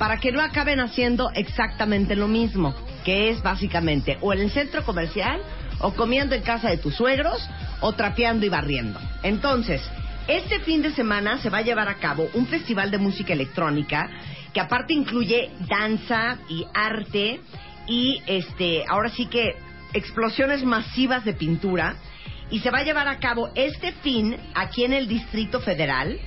para que no acaben haciendo exactamente lo mismo, que es básicamente o en el centro comercial o comiendo en casa de tus suegros o trapeando y barriendo. Entonces, este fin de semana se va a llevar a cabo un festival de música electrónica que aparte incluye danza y arte y este, ahora sí que explosiones masivas de pintura y se va a llevar a cabo este fin aquí en el Distrito Federal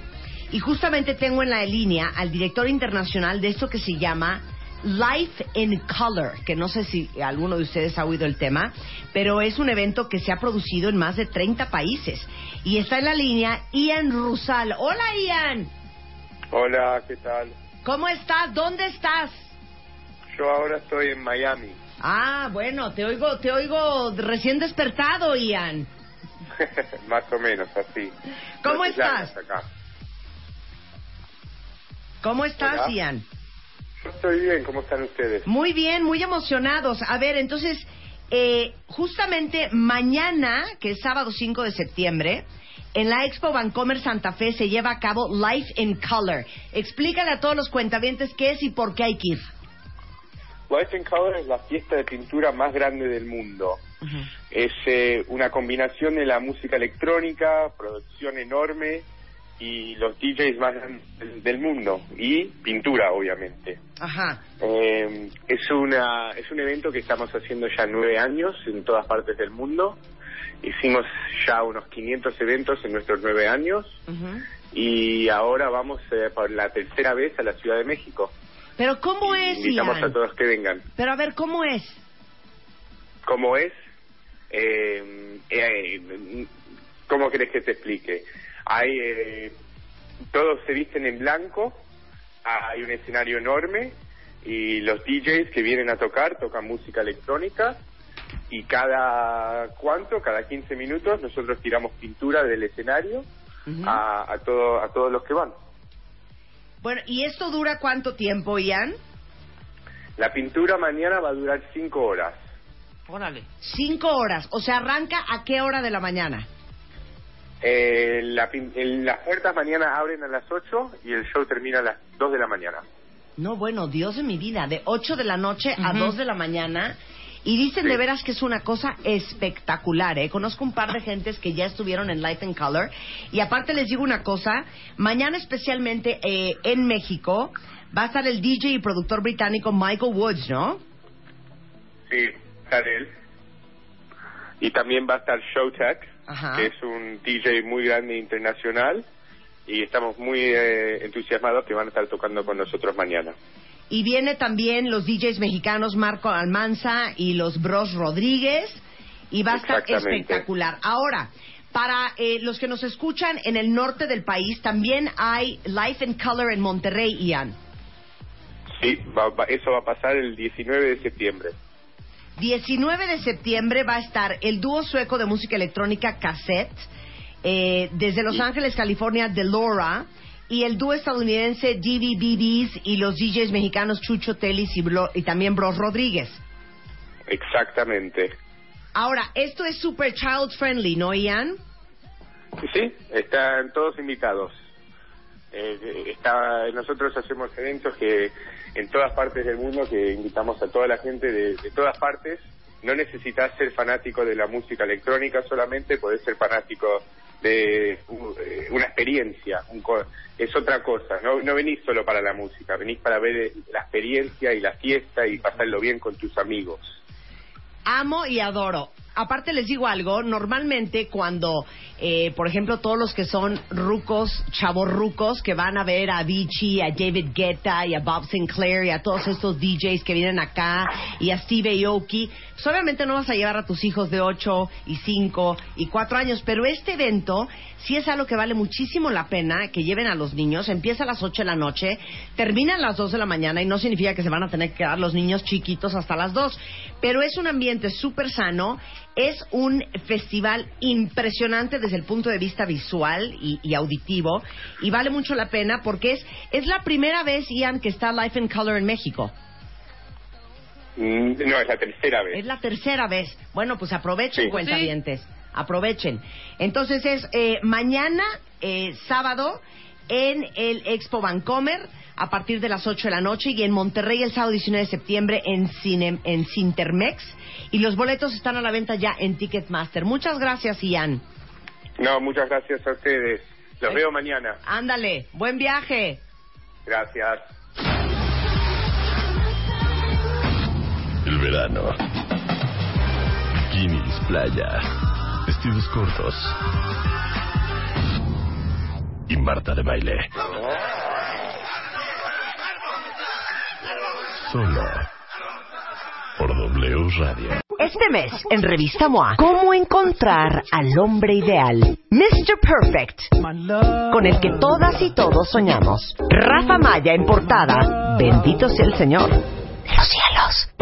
y justamente tengo en la línea al director internacional de esto que se llama Life in Color, que no sé si alguno de ustedes ha oído el tema, pero es un evento que se ha producido en más de 30 países. Y está en la línea Ian Rusal. Hola Ian. Hola, ¿qué tal? ¿Cómo estás? ¿Dónde estás? Yo ahora estoy en Miami. Ah, bueno, te oigo, te oigo recién despertado, Ian. Más o menos así. ¿Cómo No estás? acá. ¿Cómo estás, Hola. Ian? Yo estoy bien, ¿cómo están ustedes? Muy bien, muy emocionados. A ver, entonces, eh, justamente mañana, que es sábado 5 de septiembre, en la Expo Vancomer Santa Fe se lleva a cabo Life in Color. Explícale a todos los cuentavientes qué es y por qué hay que ir. Life in Color es la fiesta de pintura más grande del mundo. Es eh, una combinación de la música electrónica, producción enorme y los DJs más del- mundo y pintura, obviamente. Ajá. Eh, es una es un evento que estamos haciendo ya nueve años en todas partes del mundo. Hicimos ya unos 500 eventos en nuestros nueve años y ahora vamos eh, por la tercera vez a la Ciudad de México. Pero ¿cómo es, Invitamos Ian? a todos que vengan. Pero a ver, ¿cómo es? ¿Cómo es? Eh, eh, ¿Cómo querés que te explique? Hay eh, todos se visten en blanco, hay un escenario enorme y los DJs que vienen a tocar tocan música electrónica y cada cuánto, cada 15 minutos nosotros tiramos pintura del escenario a, a, todo, a todos los que van. Bueno, ¿y esto dura cuánto tiempo, Ian? La pintura mañana va a durar 5 horas. Órale. Cinco horas. O sea, ¿arranca a qué hora de la mañana? Eh, la el- las puertas mañana abren a las 8 y el show termina a las 2 de la mañana. No, bueno, Dios de mi vida, de 8 de la noche a 2 de la mañana. Y dicen Sí. de veras que es una cosa espectacular, ¿eh? Conozco un par de gentes que ya estuvieron en Life in Color. Y aparte les digo una cosa, mañana especialmente eh, en México va a estar el DJ y productor británico Michael Woods, ¿no? Sí, sale él. Y también va a estar Showtech, Ajá. que es un DJ muy grande internacional. Y estamos muy eh, entusiasmados que van a estar tocando con nosotros mañana. Y viene también los DJs mexicanos Marco Almanza y los Bros Rodríguez. Y va a estar espectacular. Ahora, para eh, los que nos escuchan en el norte del país, también hay Life in Color en Monterrey, Ian. Sí, va- va- eso va a pasar el 19 de septiembre. 19 de septiembre va a estar el dúo sueco de música electrónica Cassette, eh, desde Los Ángeles, California, Delora, y el dúo estadounidense DVBBs y los DJs mexicanos Chucho Telis y, y también Bros Rodríguez. Exactamente. Ahora, esto es super child friendly, ¿no, Ian? Sí, están todos invitados. Eh, está, nosotros hacemos eventos que en todas partes del mundo que invitamos a toda la gente de, todas partes. No necesitas ser fanático de la música electrónica solamente, podés ser fanático de uh, eh, una experiencia, es otra cosa, no, no venís solo para la música, venís para ver la experiencia y la fiesta y pasarlo bien con tus amigos. Amo y adoro aparte les digo algo, normalmente cuando, eh, por ejemplo, todos los que son rucos, chavos rucos, que van a ver a Avicii, a David Guetta y a Bob Sinclair y a todos estos DJs que vienen acá y a Steve Aoki, pues obviamente no vas a llevar a tus hijos de 8 y 5 y 4 años, pero este evento sí es algo que vale muchísimo la pena que lleven a los niños. Empieza a las 8 de la noche, termina a las 2 de la mañana y no significa que se van a tener que quedar los niños chiquitos hasta las 2, pero es un ambiente súper sano es un festival impresionante desde el punto de vista visual y, auditivo y vale mucho la pena porque es, es la primera vez, Ian, que está Life in Color en México. Mm, no, es la tercera vez. Es la tercera vez. Bueno, pues aprovechen, cuentavientes. Aprovechen. Entonces es eh, mañana, eh, sábado, en el Expo Vancomer a partir de las 8 de la noche y en Monterrey el sábado 19 de septiembre en, Cine, en Cintermex. Y los boletos están a la venta ya en Ticketmaster. Muchas gracias, Ian. No, muchas gracias a ustedes. Los eh, veo mañana. Ándale, buen viaje. Gracias. El verano. Bikinis, playa, vestidos cortos. Y Marta de baile. Solo por W Radio. Este mes, en Revista MOA, ¿cómo encontrar al hombre ideal? Mr. Perfect, con el que todas y todos soñamos. Rafa Maya en portada, bendito sea el Señor. los cielos.